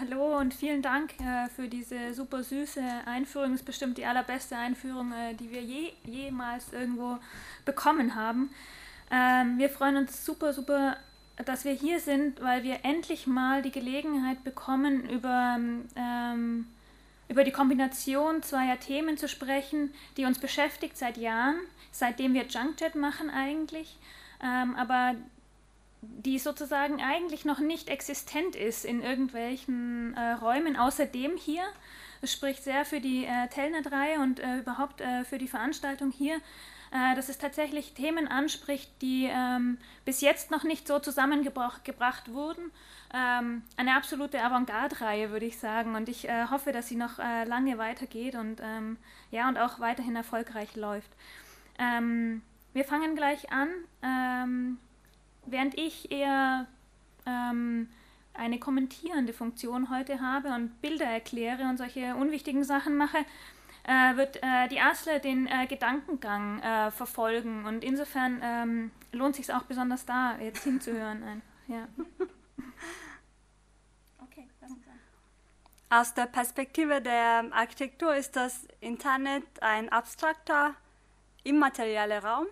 hallo und vielen Dank äh, für diese super süße Einführung. Das ist bestimmt die allerbeste Einführung, äh, die wir je, jemals irgendwo bekommen haben. Ähm, wir freuen uns super, super, dass wir hier sind, weil wir endlich mal die Gelegenheit bekommen, über, ähm, über die Kombination zweier Themen zu sprechen, die uns beschäftigt seit Jahren, seitdem wir Junkjet machen eigentlich. Ähm, aber die sozusagen eigentlich noch nicht existent ist in irgendwelchen äh, Räumen, außer dem hier. Das spricht sehr für die äh, Telnet-Reihe und äh, überhaupt äh, für die Veranstaltung hier, äh, dass es tatsächlich Themen anspricht, die ähm, bis jetzt noch nicht so zusammengebracht wurden. Ähm, eine absolute Avantgarde-Reihe, würde ich sagen. Und ich äh, hoffe, dass sie noch lange weitergeht und, ähm, ja, und auch weiterhin erfolgreich läuft. Ähm, wir fangen gleich an ähm, während ich eher ähm, eine kommentierende Funktion heute habe und Bilder erkläre und solche unwichtigen Sachen mache, äh, wird äh, die Asle den äh, Gedankengang äh, verfolgen. Und insofern ähm, lohnt sich auch besonders da, jetzt hinzuhören. Einfach. Ja. Okay, Aus der Perspektive der Architektur ist das Internet ein abstrakter, immaterieller Raum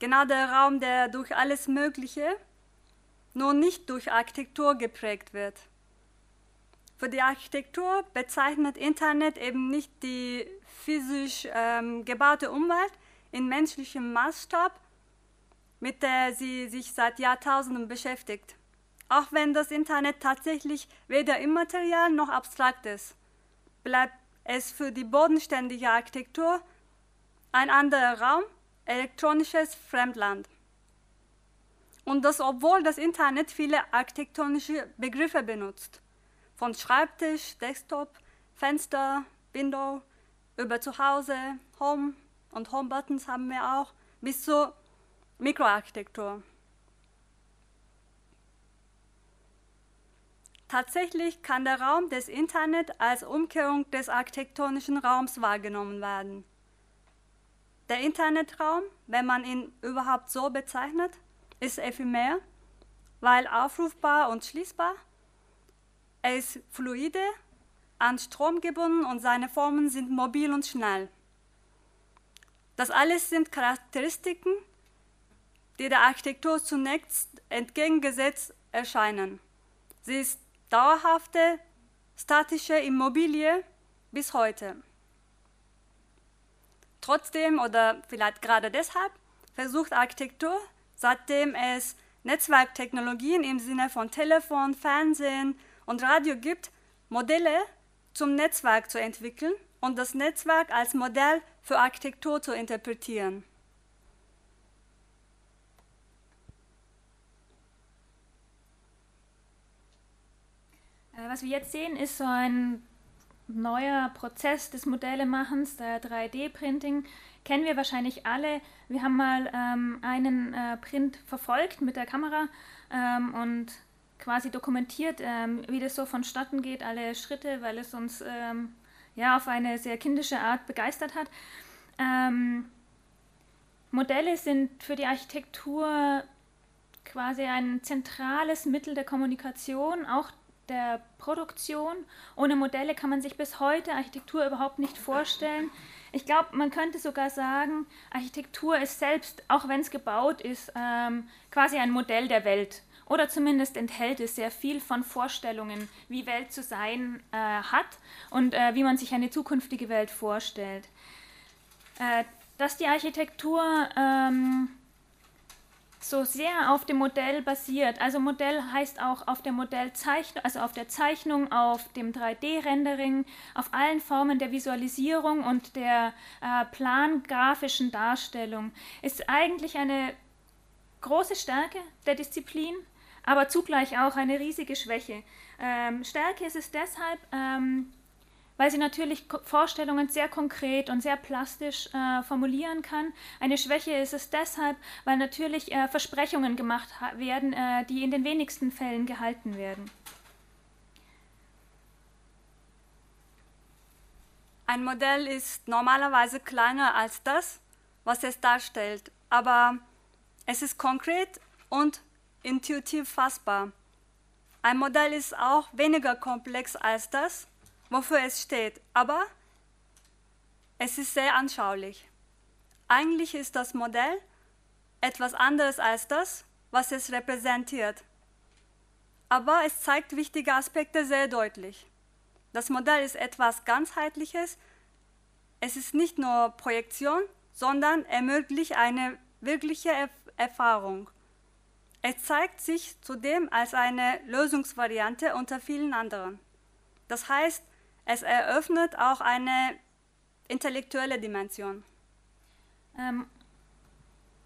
Genau der Raum, der durch alles Mögliche, nur nicht durch Architektur geprägt wird. Für die Architektur bezeichnet Internet eben nicht die physisch ähm, gebaute Umwelt in menschlichem Maßstab, mit der sie sich seit Jahrtausenden beschäftigt. Auch wenn das Internet tatsächlich weder immaterial noch abstrakt ist, bleibt es für die bodenständige Architektur ein anderer Raum, elektronisches Fremdland. Und das, obwohl das Internet viele architektonische Begriffe benutzt. Von Schreibtisch, Desktop, Fenster, Window, über Zuhause, Home und Home-Buttons haben wir auch, bis zur Mikroarchitektur. Tatsächlich kann der Raum des Internet als Umkehrung des architektonischen Raums wahrgenommen werden. Der Internetraum, wenn man ihn überhaupt so bezeichnet, ist ephemer, weil aufrufbar und schließbar. Er ist fluide, an Strom gebunden und seine Formen sind mobil und schnell. Das alles sind Charakteristiken, die der Architektur zunächst entgegengesetzt erscheinen. Sie ist dauerhafte, statische Immobilie bis heute. Trotzdem oder vielleicht gerade deshalb versucht Architektur, seitdem es Netzwerktechnologien im Sinne von Telefon, Fernsehen und Radio gibt, Modelle zum Netzwerk zu entwickeln und das Netzwerk als Modell für Architektur zu interpretieren. Äh, was wir jetzt sehen, ist so ein neuer Prozess des Modellemachens, der 3D-Printing, kennen wir wahrscheinlich alle. Wir haben mal ähm, einen äh, Print verfolgt mit der Kamera ähm, und quasi dokumentiert, ähm, wie das so vonstatten geht, alle Schritte, weil es uns ähm, ja auf eine sehr kindische Art begeistert hat. Ähm, Modelle sind für die Architektur quasi ein zentrales Mittel der Kommunikation, auch der Produktion. Ohne Modelle kann man sich bis heute Architektur überhaupt nicht vorstellen. Ich glaube, man könnte sogar sagen, Architektur ist selbst, auch wenn es gebaut ist, ähm, quasi ein Modell der Welt. Oder zumindest enthält es sehr viel von Vorstellungen, wie Welt zu sein äh, hat und äh, wie man sich eine zukünftige Welt vorstellt. Äh, dass die Architektur ähm, so sehr auf dem Modell basiert. Also Modell heißt auch auf der Modellzeichnung, also auf der Zeichnung, auf dem 3D-Rendering, auf allen Formen der Visualisierung und der äh, plangrafischen Darstellung. Ist eigentlich eine große Stärke der Disziplin, aber zugleich auch eine riesige Schwäche. Ähm, Stärke ist es deshalb, ähm, weil sie natürlich Vorstellungen sehr konkret und sehr plastisch äh, formulieren kann. Eine Schwäche ist es deshalb, weil natürlich äh, Versprechungen gemacht werden, äh, die in den wenigsten Fällen gehalten werden. Ein Modell ist normalerweise kleiner als das, was es darstellt, aber es ist konkret und intuitiv fassbar. Ein Modell ist auch weniger komplex als das, wofür es steht, aber es ist sehr anschaulich. Eigentlich ist das Modell etwas anderes als das, was es repräsentiert. Aber es zeigt wichtige Aspekte sehr deutlich. Das Modell ist etwas ganzheitliches. Es ist nicht nur Projektion, sondern ermöglicht eine wirkliche Erfahrung. Es zeigt sich zudem als eine Lösungsvariante unter vielen anderen. Das heißt, es eröffnet auch eine intellektuelle Dimension. Ähm,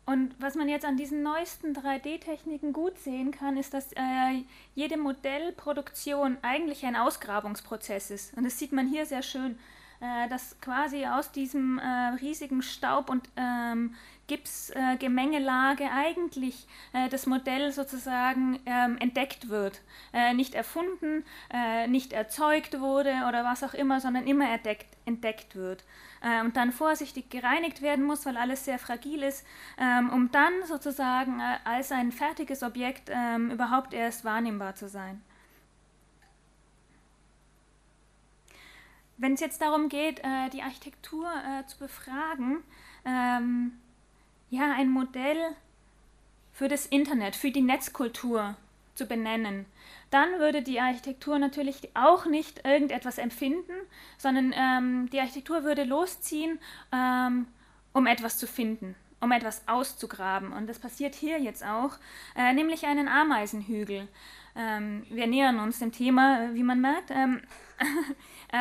und was man jetzt an diesen neuesten 3D-Techniken gut sehen kann, ist, dass äh, jede Modellproduktion eigentlich ein Ausgrabungsprozess ist. Und das sieht man hier sehr schön, äh, dass quasi aus diesem äh, riesigen Staub und ähm, Gipsgemengelage äh, eigentlich äh, das Modell sozusagen ähm, entdeckt wird. Äh, nicht erfunden, äh, nicht erzeugt wurde oder was auch immer, sondern immer entdeckt, entdeckt wird. Äh, und dann vorsichtig gereinigt werden muss, weil alles sehr fragil ist, ähm, um dann sozusagen äh, als ein fertiges Objekt ähm, überhaupt erst wahrnehmbar zu sein. Wenn es jetzt darum geht, die Architektur zu befragen, ähm, ja, ein Modell für das Internet, für die Netzkultur zu benennen, dann würde die Architektur natürlich auch nicht irgendetwas empfinden, sondern ähm, die Architektur würde losziehen, ähm, um etwas zu finden, um etwas auszugraben. Und das passiert hier jetzt auch, äh, nämlich einen Ameisenhügel. Ähm, wir nähern uns dem Thema, wie man merkt.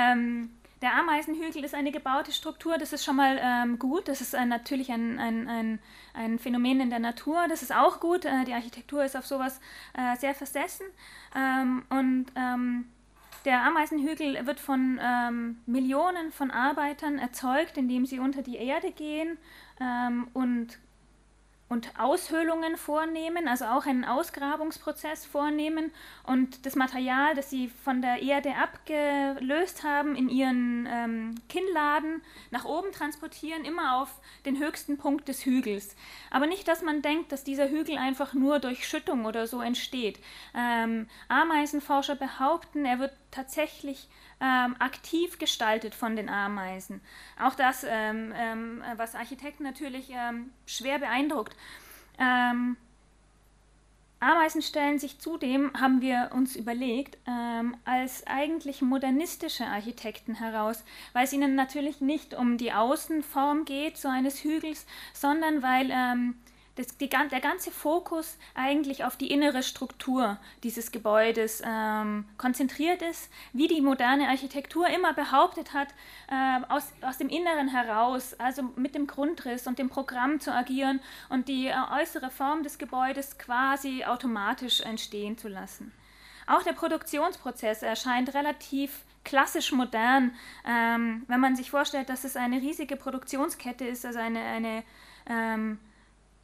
Der Ameisenhügel ist eine gebaute Struktur, das ist schon mal ähm, gut. Das ist ein, natürlich ein, ein, ein, ein, Phänomen in der Natur, das ist auch gut. Äh, die Architektur ist auf sowas äh, sehr versessen. Ähm, und ähm, der Ameisenhügel wird von ähm, Millionen von Arbeitern erzeugt, indem sie unter die Erde gehen ähm, und und Aushöhlungen vornehmen, also auch einen Ausgrabungsprozess vornehmen und das Material, das sie von der Erde abgelöst haben, in ihren ähm, Kinnladen nach oben transportieren, immer auf den höchsten Punkt des Hügels. Aber nicht, dass man denkt, dass dieser Hügel einfach nur durch Schüttung oder so entsteht. Ähm, Ameisenforscher behaupten, er wird tatsächlich ähm, aktiv gestaltet von den Ameisen. Auch das, ähm, ähm, was Architekten natürlich ähm, schwer beeindruckt. Ähm, Ameisen stellen sich zudem, haben wir uns überlegt, ähm, als eigentlich modernistische Architekten heraus, weil es ihnen natürlich nicht um die Außenform geht, so eines Hügels, sondern weil das, die, der ganze Fokus eigentlich auf die innere Struktur dieses Gebäudes ähm, konzentriert ist, wie die moderne Architektur immer behauptet hat, äh, aus, aus dem Inneren heraus, also mit dem Grundriss und dem Programm zu agieren und die äh, äußere Form des Gebäudes quasi automatisch entstehen zu lassen. Auch der Produktionsprozess erscheint relativ klassisch modern, ähm, wenn man sich vorstellt, dass es eine riesige Produktionskette ist, also eine, eine ähm,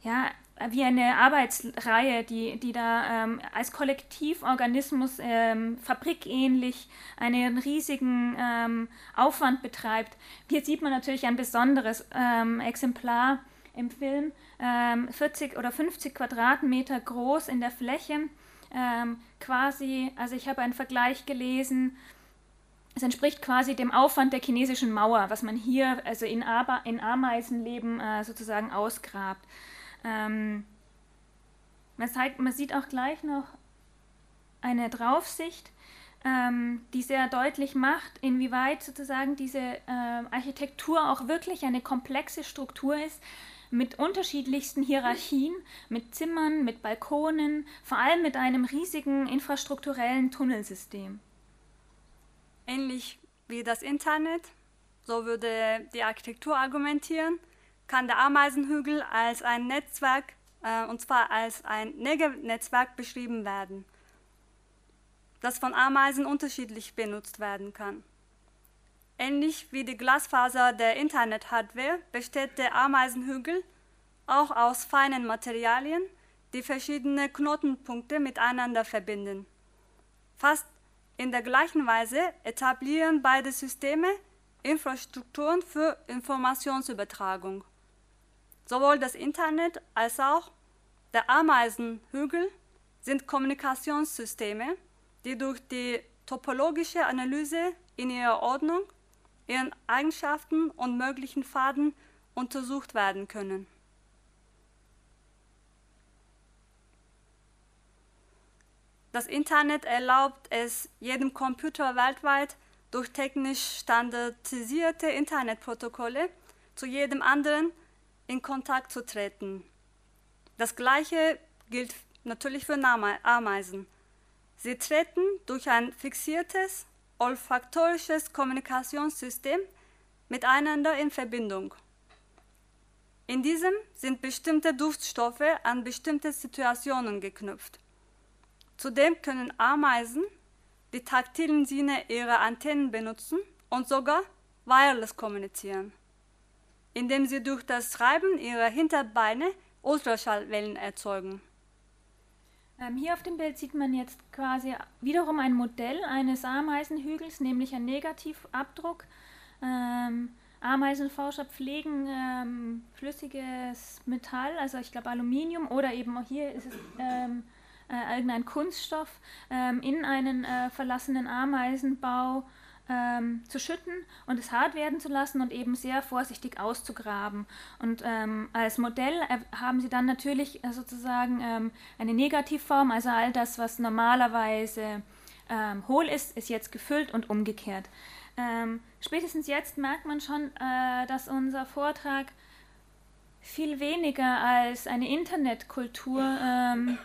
ja, wie eine Arbeitsreihe, die, die da ähm, als Kollektivorganismus ähm, fabrikähnlich einen riesigen ähm, Aufwand betreibt. Hier sieht man natürlich ein besonderes ähm, Exemplar im Film, 40 ähm, oder 50 Quadratmeter groß in der Fläche, ähm, quasi, also ich habe einen Vergleich gelesen, es entspricht quasi dem Aufwand der chinesischen Mauer, was man hier also in, Aba in Ameisenleben äh, sozusagen ausgrabt. Ähm, man, sieht auch gleich noch eine Draufsicht, ähm, die sehr deutlich macht, inwieweit sozusagen diese äh, Architektur auch wirklich eine komplexe Struktur ist, mit unterschiedlichsten Hierarchien, mit Zimmern, mit Balkonen, vor allem mit einem riesigen infrastrukturellen Tunnelsystem. Ähnlich wie das Internet, so würde die Architektur argumentieren, kann der Ameisenhügel als ein Netzwerk, äh, und zwar als ein Netzwerk beschrieben werden, das von Ameisen unterschiedlich benutzt werden kann. Ähnlich wie die Glasfaser der Internet-Hardware besteht der Ameisenhügel auch aus feinen Materialien, die verschiedene Knotenpunkte miteinander verbinden. Fast in der gleichen Weise etablieren beide Systeme Infrastrukturen für Informationsübertragung. Sowohl das Internet als auch der Ameisenhügel sind Kommunikationssysteme, die durch die topologische Analyse in ihrer Ordnung, ihren Eigenschaften und möglichen Pfaden untersucht werden können. Das Internet erlaubt es jedem Computer weltweit durch technisch standardisierte Internetprotokolle zu jedem anderen in Kontakt zu treten. Das gleiche gilt natürlich für Ameisen. Sie treten durch ein fixiertes, olfaktorisches Kommunikationssystem miteinander in Verbindung. In diesem sind bestimmte Duftstoffe an bestimmte Situationen geknüpft. Zudem können Ameisen die taktilen Sinne ihrer Antennen benutzen und sogar wireless kommunizieren, indem sie durch das Reiben ihrer Hinterbeine Ultraschallwellen erzeugen. Ähm, hier auf dem Bild sieht man jetzt quasi wiederum ein Modell eines Ameisenhügels, nämlich ein Negativabdruck. Ähm, Ameisenforscher pflegen ähm, flüssiges Metall, also ich glaube Aluminium oder eben auch hier ist es ähm, äh, irgendein Kunststoff, ähm, in einen äh, verlassenen Ameisenbau ähm, zu schütten und es hart werden zu lassen und eben sehr vorsichtig auszugraben. Und ähm, als Modell äh, haben sie dann natürlich äh, sozusagen ähm, eine Negativform, also all das, was normalerweise ähm, hohl ist, ist jetzt gefüllt und umgekehrt. Ähm, spätestens jetzt merkt man schon, äh, dass unser Vortrag viel weniger als eine Internetkultur ähm,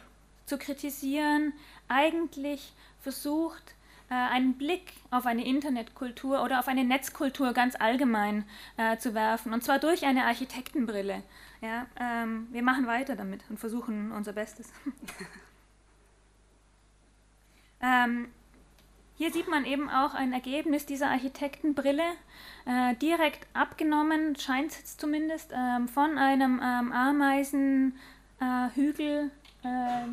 zu kritisieren, eigentlich versucht, einen Blick auf eine Internetkultur oder auf eine Netzkultur ganz allgemein äh, zu werfen, und zwar durch eine Architektenbrille. Ja, ähm, wir machen weiter damit und versuchen unser Bestes. ähm, hier sieht man eben auch ein Ergebnis dieser Architektenbrille, äh, direkt abgenommen, scheint es zumindest, ähm, von einem ähm, Ameisenhügel. Äh,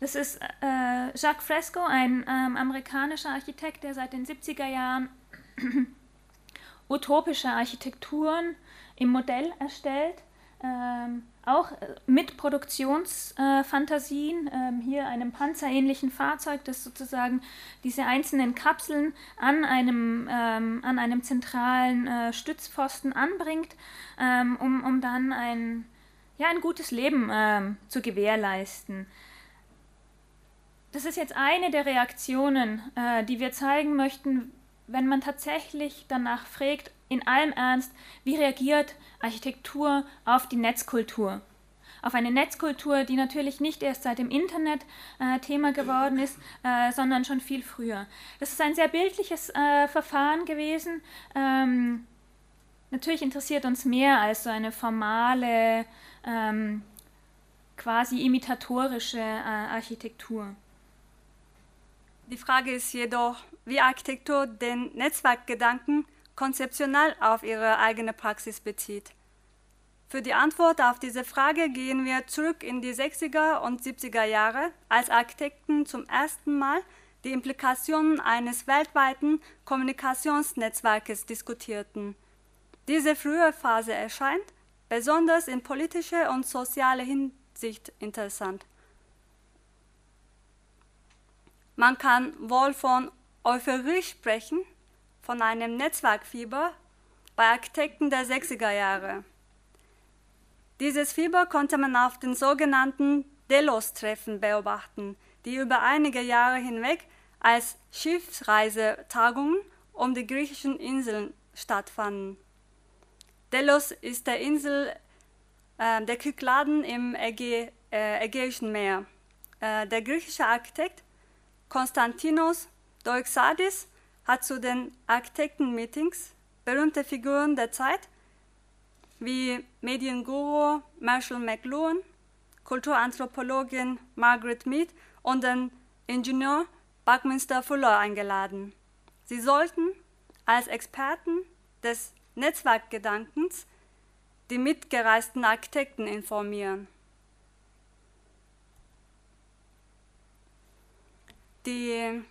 das ist äh, Jacques Fresco, ein ähm, amerikanischer Architekt, der seit den 70er Jahren utopische Architekturen im Modell erstellt. Ähm, auch äh, mit Produktionsfantasien, äh, ähm, hier einem panzerähnlichen Fahrzeug, das sozusagen diese einzelnen Kapseln an einem, ähm, an einem zentralen äh, Stützpfosten anbringt, ähm, um, um dann ein, ja, ein gutes Leben ähm, zu gewährleisten das ist jetzt eine der Reaktionen, äh, die wir zeigen möchten, wenn man tatsächlich danach fragt, in allem Ernst, wie reagiert Architektur auf die Netzkultur? Auf eine Netzkultur, die natürlich nicht erst seit dem Internet äh, Thema geworden ist, äh, sondern schon viel früher. Das ist ein sehr bildliches äh, Verfahren gewesen. Ähm, natürlich interessiert uns mehr als so eine formale, ähm, quasi imitatorische äh, Architektur. Die Frage ist jedoch, wie Architektur den Netzwerkgedanken konzeptionell auf ihre eigene Praxis bezieht. Für die Antwort auf diese Frage gehen wir zurück in die 60er und 70er Jahre, als Architekten zum ersten Mal die Implikationen eines weltweiten Kommunikationsnetzwerkes diskutierten. Diese frühe Phase erscheint besonders in politischer und sozialer Hinsicht interessant. Man kann wohl von Euphorie sprechen, von einem Netzwerkfieber bei Architekten der 60er Jahre. Dieses Fieber konnte man auf den sogenannten Delos-Treffen beobachten, die über einige Jahre hinweg als Schiffsreisetagungen um die griechischen Inseln stattfanden. Delos ist der Insel äh, der Kykladen im Ägä äh, Ägäischen Meer. Äh, der griechische Architekt Konstantinos Doixadis hat zu den Architektenmeetings berühmte Figuren der Zeit wie Medienguru Marshall McLuhan, Kulturanthropologin Margaret Mead und den Ingenieur Buckminster Fuller eingeladen. Sie sollten als Experten des Netzwerkgedankens die mitgereisten Architekten informieren. Die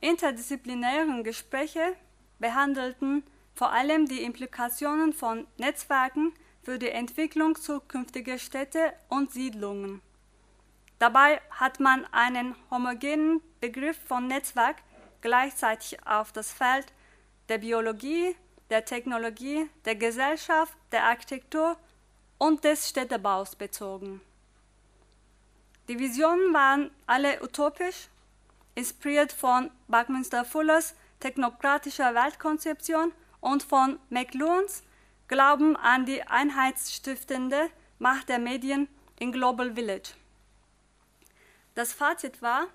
interdisziplinären Gespräche behandelten vor allem die Implikationen von Netzwerken für die Entwicklung zukünftiger Städte und Siedlungen. Dabei hat man einen homogenen Begriff von Netzwerk gleichzeitig auf das Feld der Biologie, der Technologie, der Gesellschaft, der Architektur und des Städtebaus bezogen. Die Visionen waren alle utopisch, inspiriert von Buckminster Fullers technokratischer Weltkonzeption und von McLuhans Glauben an die einheitsstiftende Macht der Medien in Global Village. Das Fazit war,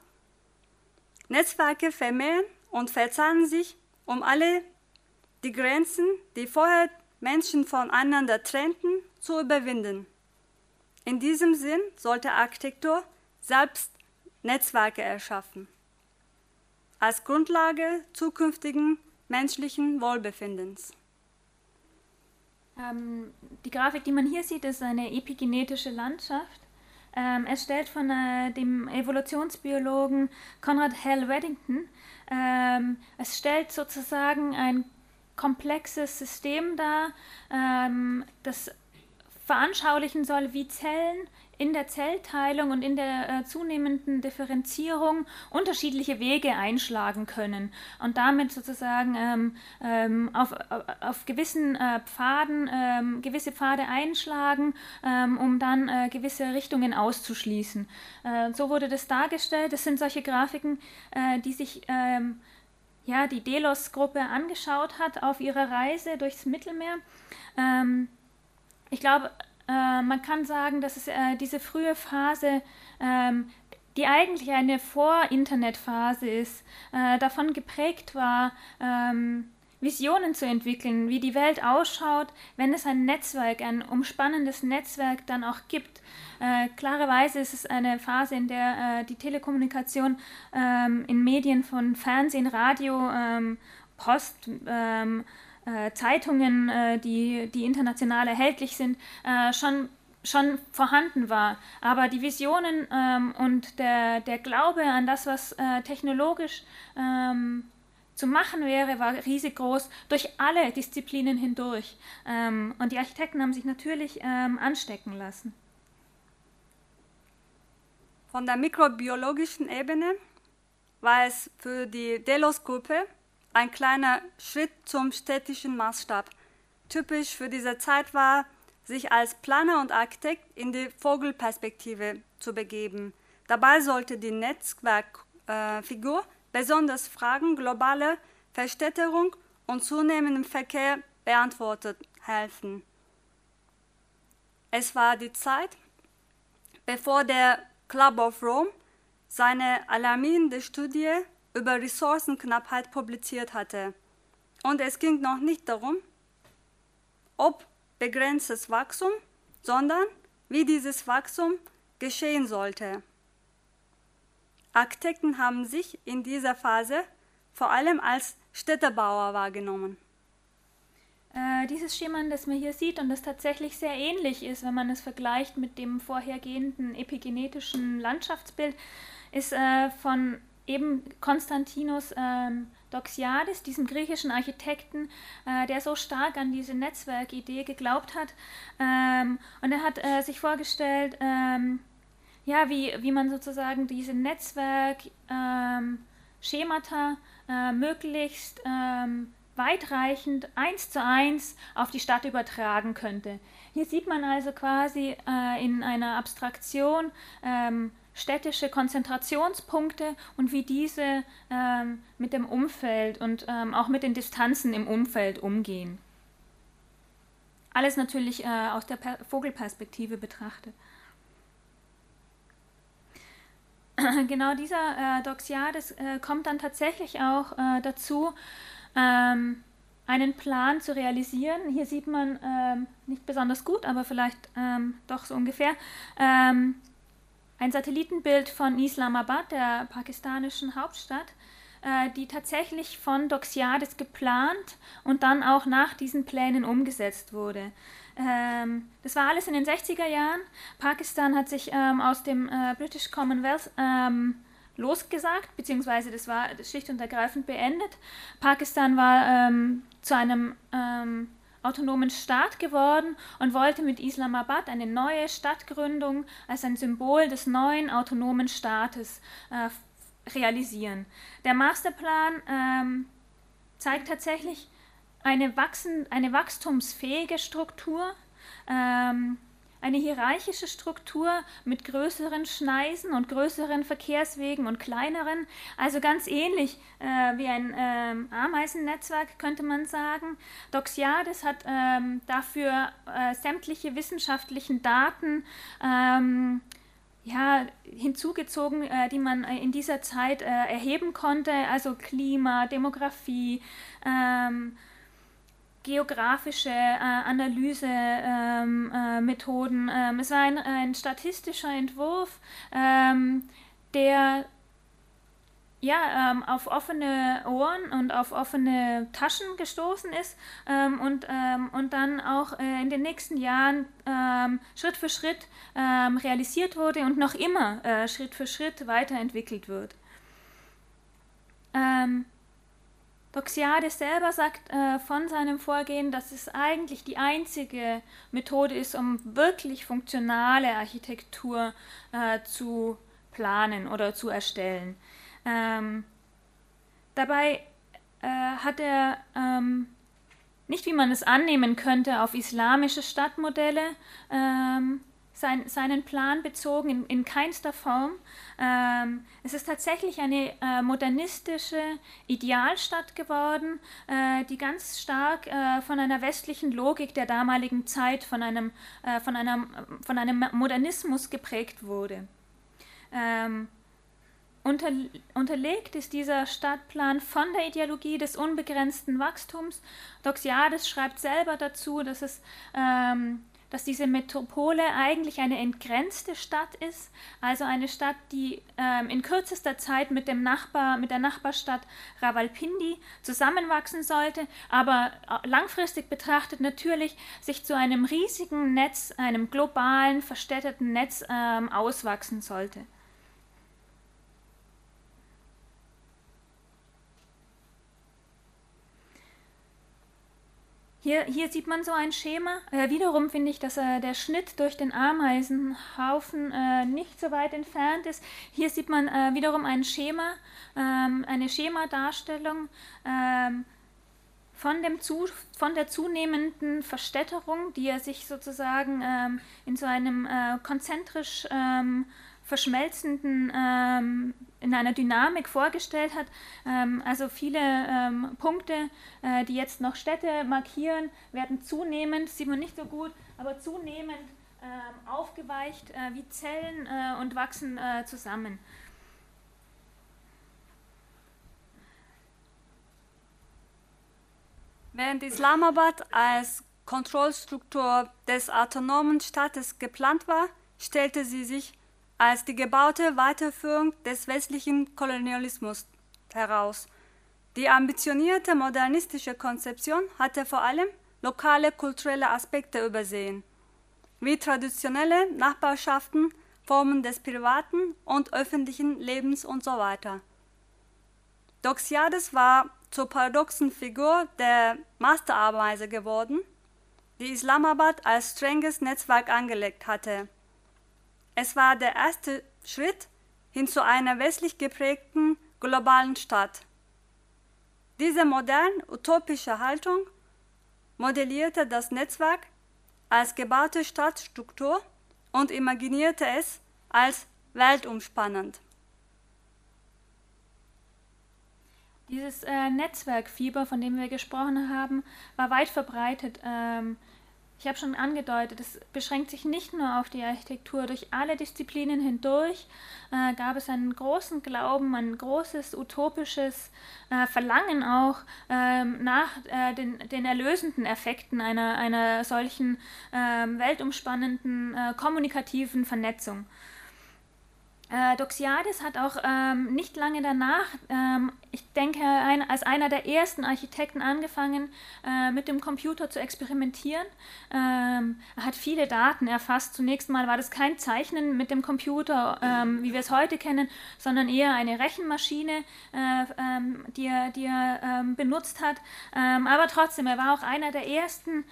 Netzwerke vermehren und verzahnen sich, um alle die Grenzen, die vorher Menschen voneinander trennten, zu überwinden. In diesem Sinn sollte Architektur selbst Netzwerke erschaffen, als Grundlage zukünftigen menschlichen Wohlbefindens. Ähm, die Grafik, die man hier sieht, ist eine epigenetische Landschaft, ähm, erstellt von äh, dem Evolutionsbiologen Conrad Hell Weddington. Ähm, es stellt sozusagen ein komplexes System dar, ähm, das veranschaulichen soll, wie Zellen in der Zellteilung und in der äh, zunehmenden Differenzierung unterschiedliche Wege einschlagen können und damit sozusagen ähm, ähm, auf, auf gewissen äh, Pfaden ähm, gewisse Pfade einschlagen, ähm, um dann äh, gewisse Richtungen auszuschließen. Äh, so wurde das dargestellt. Das sind solche Grafiken, äh, die sich ähm, ja, die Delos-Gruppe angeschaut hat auf ihrer Reise durchs Mittelmeer. Ähm, ich glaube, äh, man kann sagen, dass es äh, diese frühe Phase, ähm, die eigentlich eine Vor-Internet-Phase ist, äh, davon geprägt war, ähm, Visionen zu entwickeln, wie die Welt ausschaut, wenn es ein Netzwerk, ein umspannendes Netzwerk dann auch gibt. Äh, klarerweise ist es eine Phase, in der äh, die Telekommunikation ähm, in Medien von Fernsehen, Radio, ähm, Post, ähm, äh, Zeitungen, äh, die, die international erhältlich sind, äh, schon schon vorhanden war. Aber die Visionen ähm, und der, der Glaube an das, was äh, technologisch ähm, zu machen wäre, war riesig groß durch alle Disziplinen hindurch. Ähm, und die Architekten haben sich natürlich ähm, anstecken lassen. Von der mikrobiologischen Ebene war es für die Delos-Gruppe ein kleiner Schritt zum städtischen Maßstab. Typisch für diese Zeit war, sich als Planer und Architekt in die Vogelperspektive zu begeben. Dabei sollte die Netzwerkfigur äh, besonders Fragen globaler Verstädterung und zunehmendem Verkehr beantwortet helfen. Es war die Zeit, bevor der Club of Rome seine alarmierende Studie über Ressourcenknappheit publiziert hatte. Und es ging noch nicht darum, ob begrenztes Wachstum, sondern wie dieses Wachstum geschehen sollte. Architekten haben sich in dieser Phase vor allem als Städtebauer wahrgenommen. Äh, dieses Schema, das man hier sieht und das tatsächlich sehr ähnlich ist, wenn man es vergleicht mit dem vorhergehenden epigenetischen Landschaftsbild, ist äh, von eben Konstantinos ähm, Doxiadis, diesem griechischen Architekten, äh, der so stark an diese Netzwerkidee geglaubt hat. Ähm, und er hat äh, sich vorgestellt, ähm, ja, wie, wie man sozusagen diese Netzwerk-Schemata ähm, äh, möglichst ähm, weitreichend eins zu eins auf die Stadt übertragen könnte. Hier sieht man also quasi äh, in einer Abstraktion ähm, städtische Konzentrationspunkte und wie diese ähm, mit dem Umfeld und ähm, auch mit den Distanzen im Umfeld umgehen. Alles natürlich äh, aus der per Vogelperspektive betrachtet. genau dieser äh, Doxiades äh, kommt dann tatsächlich auch äh, dazu, ähm, einen Plan zu realisieren. Hier sieht man ähm, nicht besonders gut, aber vielleicht ähm, doch so ungefähr ähm, ein Satellitenbild von Islamabad, der pakistanischen Hauptstadt, äh, die tatsächlich von Doxiades geplant und dann auch nach diesen Plänen umgesetzt wurde. Ähm, das war alles in den 60er Jahren. Pakistan hat sich ähm, aus dem äh, British Commonwealth ähm, losgesagt, beziehungsweise das war schlicht und ergreifend beendet. Pakistan war ähm, zu einem ähm, autonomen Staat geworden und wollte mit Islamabad eine neue Stadtgründung als ein Symbol des neuen autonomen Staates äh, realisieren. Der Masterplan ähm, zeigt tatsächlich eine, wachsen, eine wachstumsfähige Struktur, ähm, eine hierarchische Struktur mit größeren Schneisen und größeren Verkehrswegen und kleineren, also ganz ähnlich äh, wie ein ähm, Ameisennetzwerk könnte man sagen. Doxiades hat ähm, dafür äh, sämtliche wissenschaftlichen Daten ähm, ja, hinzugezogen, äh, die man äh, in dieser Zeit äh, erheben konnte, also Klima, Demografie, ähm, geografische äh, Analysemethoden. Ähm, äh, ähm, es war ein, ein statistischer Entwurf, ähm, der ja, ähm, auf offene Ohren und auf offene Taschen gestoßen ist ähm, und, ähm, und dann auch äh, in den nächsten Jahren Schritt für Schritt realisiert wurde und noch immer äh, Schritt für Schritt weiterentwickelt wird. Doxiades selber sagt äh, von seinem Vorgehen, dass es eigentlich die einzige Methode ist, um wirklich funktionale Architektur äh, zu planen oder zu erstellen. Ähm, dabei äh, hat er ähm, nicht, wie man es annehmen könnte, auf islamische Stadtmodelle ähm, sein, seinen Plan bezogen, in, in keinster Form. Ähm, es ist tatsächlich eine äh, modernistische Idealstadt geworden, äh, die ganz stark äh, von einer westlichen Logik der damaligen Zeit, von einem, äh, von einem, von einem Modernismus geprägt wurde. Ähm, unter, unterlegt ist dieser Stadtplan von der Ideologie des unbegrenzten Wachstums. Doxiades schreibt selber dazu, dass, es, ähm, dass diese Metropole eigentlich eine entgrenzte Stadt ist, also eine Stadt, die ähm, in kürzester Zeit mit, dem Nachbar, mit der Nachbarstadt Rawalpindi zusammenwachsen sollte, aber äh, langfristig betrachtet natürlich sich zu einem riesigen Netz, einem globalen, verstädterten Netz ähm, auswachsen sollte. Hier, hier sieht man so ein Schema. Äh, wiederum finde ich, dass äh, der Schnitt durch den Ameisenhaufen äh, nicht so weit entfernt ist. Hier sieht man äh, wiederum ein Schema, ähm, eine Schemadarstellung ähm, von, dem zu, von der zunehmenden Verstädterung, die er sich sozusagen ähm, in so einem äh, konzentrisch ähm, verschmelzenden, ähm, in einer Dynamik vorgestellt hat. Ähm, also viele ähm, Punkte, äh, die jetzt noch Städte markieren, werden zunehmend, sieht man nicht so gut, aber zunehmend ähm, aufgeweicht äh, wie Zellen äh, und wachsen äh, zusammen. Während Islamabad als Kontrollstruktur des autonomen Staates geplant war, stellte sie sich als die gebaute Weiterführung des westlichen Kolonialismus heraus. Die ambitionierte modernistische Konzeption hatte vor allem lokale kulturelle Aspekte übersehen, wie traditionelle Nachbarschaften, Formen des privaten und öffentlichen Lebens und so weiter. Doxiades war zur paradoxen Figur der Masterameise geworden, die Islamabad als strenges Netzwerk angelegt hatte. Es war der erste Schritt hin zu einer westlich geprägten globalen Stadt. Diese modern utopische Haltung modellierte das Netzwerk als gebaute Stadtstruktur und imaginierte es als weltumspannend. Dieses äh, Netzwerkfieber, von dem wir gesprochen haben, war weit verbreitet. Ähm, ich habe schon angedeutet, es beschränkt sich nicht nur auf die Architektur. Durch alle Disziplinen hindurch äh, gab es einen großen Glauben, ein großes utopisches äh, Verlangen auch äh, nach äh, den, den, erlösenden Effekten einer, einer solchen ähm, weltumspannenden äh, kommunikativen Vernetzung. Äh, Doxiades hat auch ähm, nicht lange danach, ähm, ich denke, ein, als einer der ersten Architekten angefangen, äh, mit dem Computer zu experimentieren. Ähm, er hat viele Daten erfasst. Zunächst mal war das kein Zeichnen mit dem Computer, ähm, wie wir es heute kennen, sondern eher eine Rechenmaschine, äh, ähm, die er, die er ähm, benutzt hat. aber trotzdem, er war auch einer der ersten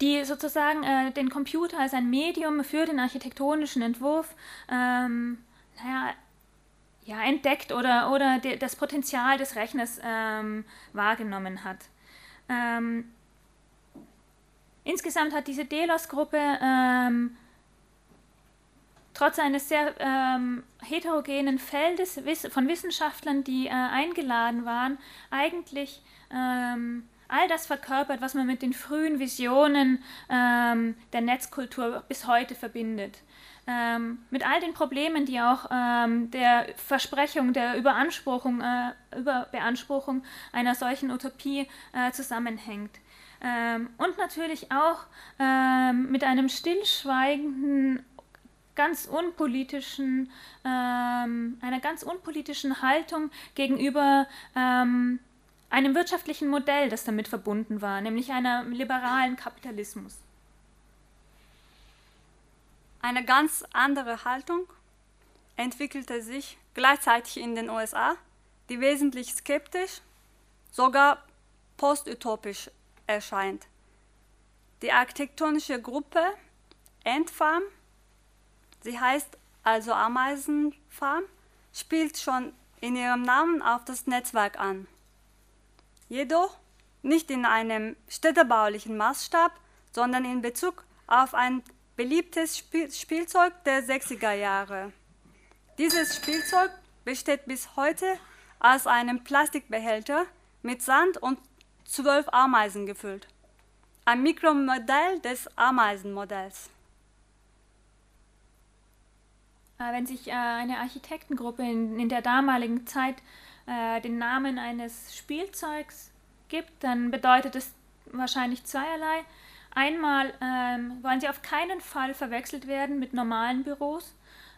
die sozusagen äh, den Computer als ein Medium für den architektonischen Entwurf ähm, naja, ja, entdeckt oder, oder de, das Potenzial des Rechners ähm, wahrgenommen hat. Ähm, insgesamt hat diese Delos-Gruppe ähm, trotz eines sehr ähm, heterogenen Feldes von Wissenschaftlern, die äh, eingeladen waren, eigentlich ähm, all das verkörpert, was man mit den frühen Visionen ähm, der Netzkultur bis heute verbindet. Ähm, mit all den Problemen, die auch ähm, der Versprechung, der Überanspruchung, äh, Überbeanspruchung einer solchen Utopie äh, zusammenhängt. Ähm, und natürlich auch ähm, mit einem stillschweigenden ganz unpolitischen, ähm, einer ganz unpolitischen Haltung gegenüber ähm, einem wirtschaftlichen Modell, das damit verbunden war, nämlich einem liberalen Kapitalismus. Eine ganz andere Haltung entwickelte sich gleichzeitig in den USA, die wesentlich skeptisch, sogar postutopisch erscheint. Die architektonische Gruppe Endfarm Sie heißt also Ameisenfarm, spielt schon in ihrem Namen auf das Netzwerk an. Jedoch nicht in einem städtebaulichen Maßstab, sondern in Bezug auf ein beliebtes Spiel Spielzeug der 60er Jahre. Dieses Spielzeug besteht bis heute aus einem Plastikbehälter mit Sand und zwölf Ameisen gefüllt. Ein Mikromodell des Ameisenmodells. Äh, wenn sich äh, eine Architektengruppe in, in der damaligen Zeit äh, den Namen eines Spielzeugs gibt, dann bedeutet es wahrscheinlich zweierlei. Einmal ähm, wollen sie auf keinen Fall verwechselt werden mit normalen Büros,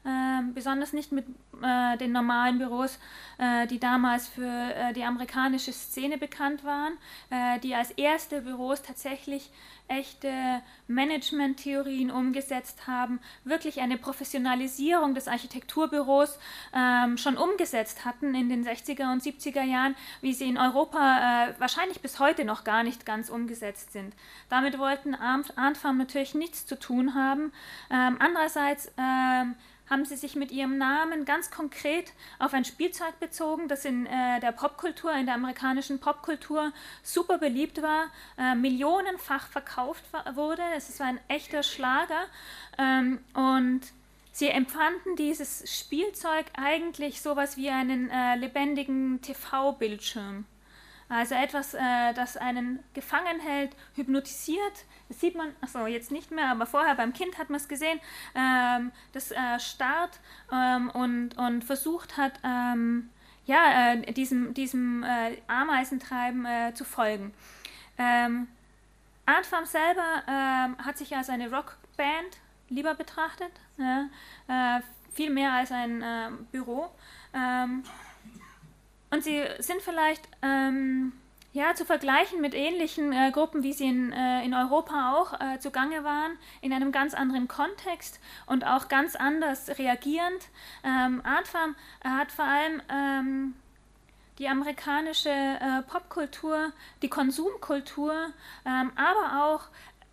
äh, besonders nicht mit äh, den normalen Büros, äh, die damals für äh, die amerikanische Szene bekannt waren, äh, die als erste Büros tatsächlich echte Management-Theorien umgesetzt haben, wirklich eine Professionalisierung des Architekturbüros ähm, schon umgesetzt hatten in den 60er und 70er Jahren, wie sie in Europa äh, wahrscheinlich bis heute noch gar nicht ganz umgesetzt sind. Damit wollten Arnfarm natürlich nichts zu tun haben. Ähm, andererseits ähm, haben sie sich mit ihrem Namen ganz konkret auf ein Spielzeug bezogen, das in äh, der Popkultur, in der amerikanischen Popkultur super beliebt war, äh, millionenfach verkauft wurde. Es war ein echter Schlager ähm, und sie empfanden dieses Spielzeug eigentlich sowas wie einen äh, lebendigen TV-Bildschirm. Also etwas, äh, das einen gefangen hält, hypnotisiert, das sieht man, achso, jetzt nicht mehr, aber vorher beim Kind hat man es gesehen, ähm, das äh, starrt ähm, und, und versucht hat, ähm, ja, äh, diesem, diesem äh, Ameisentreiben äh, zu folgen. Ähm, Artfarm selber ähm, hat sich als eine Rockband lieber betrachtet, ja, äh, viel mehr als ein äh, Büro. Und sie sind vielleicht ähm, ja, zu vergleichen mit ähnlichen äh, Gruppen, wie sie in, äh, in Europa auch äh, zugange waren, in einem ganz anderen Kontext und auch ganz anders reagierend. Ähm, Artfarm hat vor allem ähm, die amerikanische äh, Popkultur, die Konsumkultur, ähm, aber auch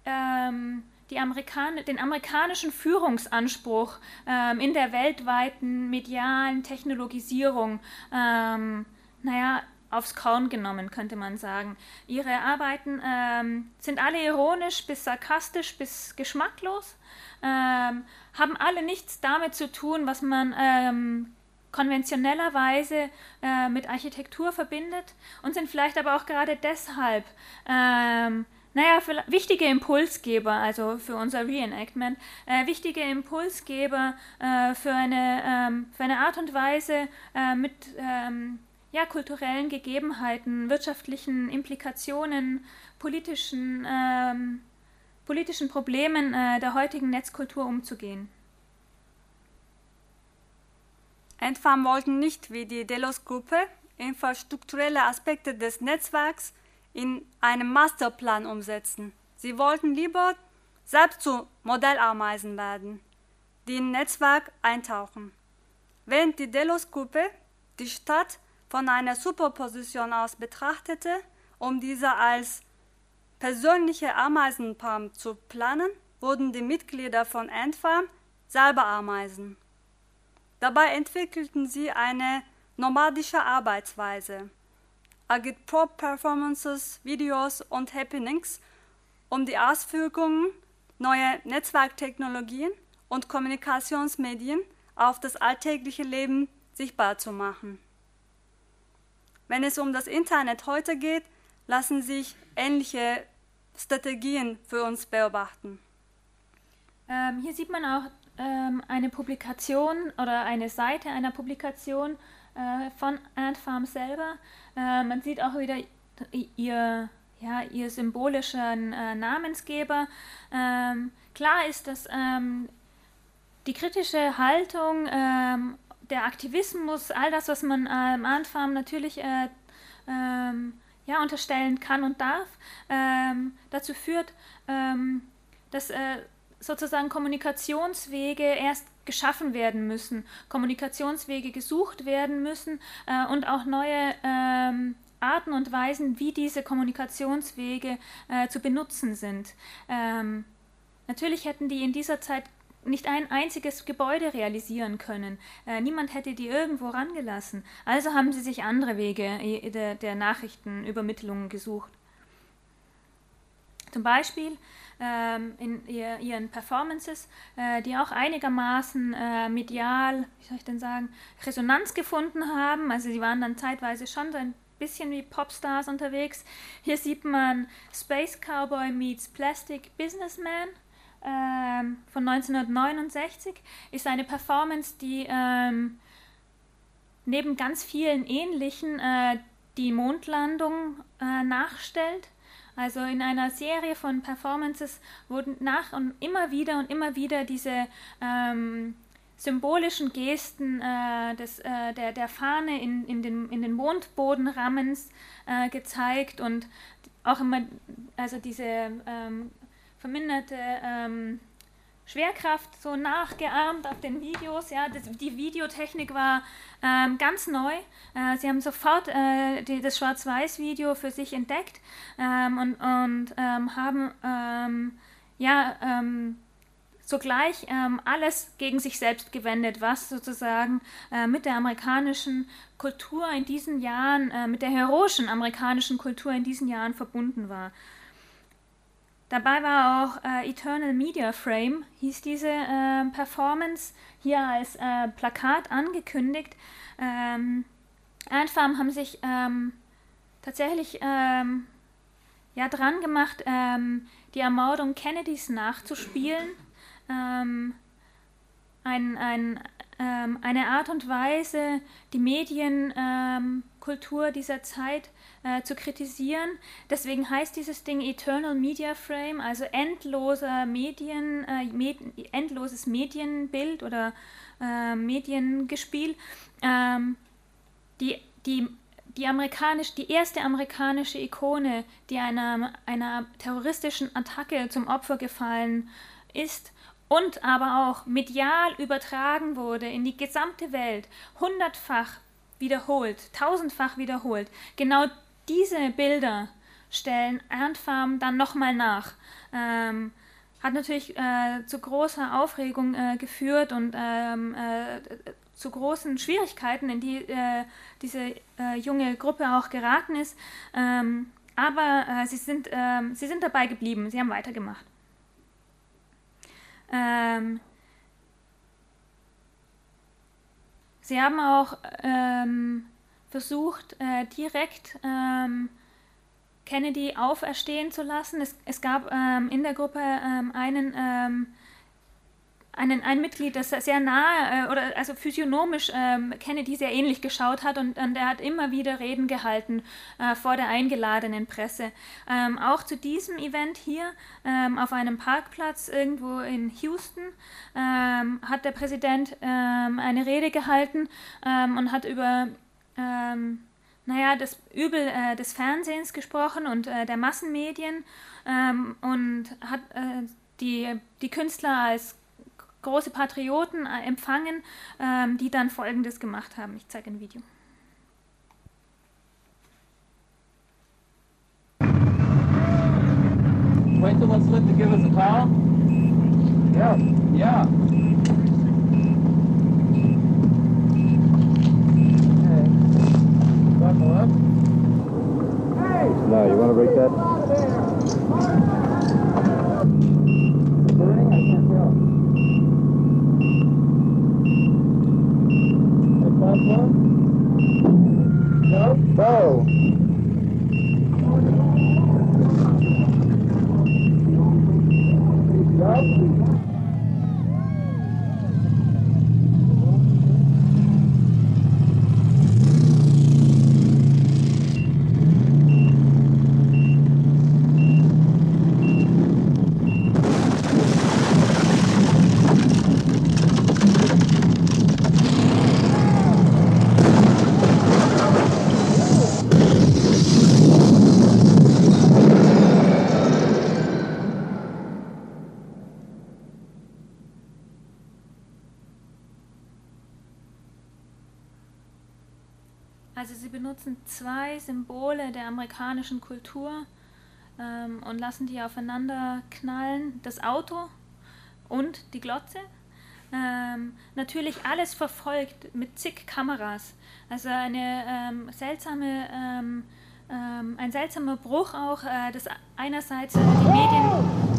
ähm, Amerikan den amerikanischen Führungsanspruch ähm, in der weltweiten medialen Technologisierung ähm, naja, aufs Korn genommen, könnte man sagen. Ihre Arbeiten ähm, sind alle ironisch bis sarkastisch bis geschmacklos, ähm, haben alle nichts damit zu tun, was man ähm, konventionellerweise äh, mit Architektur verbindet und sind vielleicht aber auch gerade deshalb ähm, naja, für, wichtige Impulsgeber, also für unser Reenactment, äh, wichtige Impulsgeber äh, für, eine, ähm, für eine Art und Weise äh, mit ähm, ja, kulturellen Gegebenheiten, wirtschaftlichen Implikationen, politischen, ähm, politischen Problemen äh, der heutigen Netzkultur umzugehen. Endfarm wollten nicht wie die Delos-Gruppe infrastrukturelle Aspekte des Netzwerks in einem Masterplan umsetzen. Sie wollten lieber selbst zu Modellameisen werden, die im Netzwerk eintauchen. Während die Delos-Gruppe die Stadt von einer Superposition aus betrachtete, um diese als persönliche Ameisenfarm zu planen, wurden die Mitglieder von Ant selber Ameisen. Dabei entwickelten sie eine nomadische Arbeitsweise, Agitprop-Performances, Videos und Happenings, um die Auswirkungen neuer Netzwerktechnologien und Kommunikationsmedien auf das alltägliche Leben sichtbar zu machen. Wenn es um das Internet heute geht, lassen sich ähnliche Strategien für uns beobachten. Ähm, hier sieht man auch ähm, eine Publikation oder eine Seite einer Publikation äh, von Ant Farm selber. Äh, man sieht auch wieder ihr, ja, ihr symbolischen äh, Namensgeber. Ähm, klar ist, dass ähm, die kritische Haltung, ähm, der Aktivismus, all das, was man ähm, Ant Farm natürlich äh, ähm, ja, unterstellen kann und darf, dazu führt, dass äh, sozusagen Kommunikationswege erst geschaffen werden müssen, Kommunikationswege gesucht werden müssen äh, und auch neue ähm, Arten und Weisen, wie diese Kommunikationswege äh, zu benutzen sind. Ähm, natürlich hätten die in dieser Zeit nicht ein einziges Gebäude realisieren können. Äh, niemand hätte die irgendwo rangelassen. Also haben sie sich andere Wege äh, der, der Nachrichtenübermittlung gesucht. Zum Beispiel ähm, in ihr, ihren Performances, äh, die auch einigermaßen äh, medial, wie soll ich denn sagen, Resonanz gefunden haben. Also sie waren dann zeitweise schon so ein bisschen wie Popstars unterwegs. Hier sieht man Space Cowboy meets Plastic Businessman ähm, von 1969. Ist eine Performance, die ähm, neben ganz vielen ähnlichen äh, die Mondlandung äh, nachstellt. Also in einer Serie von Performances wurden nach und immer wieder und immer wieder diese ähm, symbolischen Gesten äh, des, äh, der, der Fahne in, in, den, in den Mondbodenrammens äh, gezeigt und auch immer also diese ähm, verminderte ähm, Schwerkraft so nachgeahmt auf den Videos. Ja, das, die Videotechnik war ähm, ganz neu. Äh, sie haben sofort äh, die, das Schwarz-Weiß-Video für sich entdeckt ähm, und, und ähm, haben ähm, ja ähm, sogleich ähm, alles gegen sich selbst gewendet, was sozusagen äh, mit der amerikanischen Kultur in diesen Jahren, äh, mit der heroischen amerikanischen Kultur in diesen Jahren verbunden war. Dabei war auch äh, Eternal Media Frame, hieß diese äh, Performance, hier als äh, Plakat angekündigt. Ähm, Antfarm haben sich ähm, tatsächlich ähm, ja, dran gemacht, ähm, die Ermordung Kennedys nachzuspielen. Ähm, ein, ein, ähm, eine Art und Weise, die Medienkultur dieser Zeit äh, zu kritisieren. Deswegen heißt dieses Ding Eternal Media Frame, also endloser Medien, äh, med endloses Medienbild oder äh, Mediengespiel. Ähm, die, die, die, amerikanisch, die erste amerikanische Ikone, die einer, einer terroristischen Attacke zum Opfer gefallen ist, und aber auch medial übertragen wurde in die gesamte Welt, hundertfach wiederholt, tausendfach wiederholt. Genau diese Bilder stellen Ernfarm dann nochmal nach. Ähm, hat natürlich äh, zu großer Aufregung äh, geführt und ähm, äh, zu großen Schwierigkeiten, in die äh, diese äh, junge Gruppe auch geraten ist. Ähm, aber äh, sie, sind, ähm, sie sind dabei geblieben, sie haben weitergemacht. Ähm, sie haben auch ähm, versucht, äh, direkt ähm, Kennedy auferstehen zu lassen. Es, es gab ähm, in der Gruppe ähm, einen, ähm, einen, ein Mitglied, das sehr nahe äh, oder also physiognomisch ähm, Kennedy sehr ähnlich geschaut hat und, und er hat immer wieder Reden gehalten äh, vor der eingeladenen Presse. Ähm, auch zu diesem Event hier auf einem Parkplatz irgendwo in Houston hat der Präsident eine Rede gehalten und hat über ähm, naja, das Übel äh, des Fernsehens gesprochen und äh, der Massenmedien ähm, und hat äh, die, die Künstler als große Patrioten äh, empfangen, ähm, die dann Folgendes gemacht haben. Ich zeige ein Video. Wait till it's lit to give us a call? Yeah. Yeah. No, you want to break that? Go. Yep. Also sie benutzen zwei Symbole der amerikanischen Kultur ähm, und lassen die aufeinander knallen. Das Auto und die Glotze. Ähm, natürlich alles verfolgt mit zig Kameras. Also eine ähm, seltsame, ähm, ähm, ein seltsamer Bruch auch, äh, dass einerseits die Medien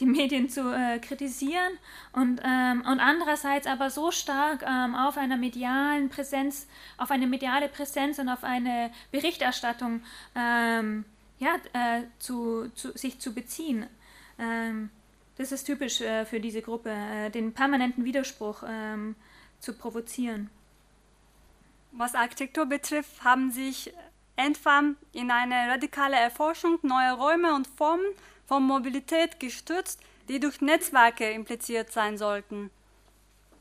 die Medien zu äh, kritisieren und, ähm, und andererseits aber so stark ähm, auf einer medialen Präsenz, auf eine mediale Präsenz und auf eine Berichterstattung ähm, ja, äh, zu, zu, sich zu beziehen. Ähm, das ist typisch äh, für diese Gruppe, äh, den permanenten Widerspruch ähm, zu provozieren. Was Architektur betrifft, haben sich Endfarm in eine radikale Erforschung neuer Räume und Formen von Mobilität gestützt, die durch Netzwerke impliziert sein sollten.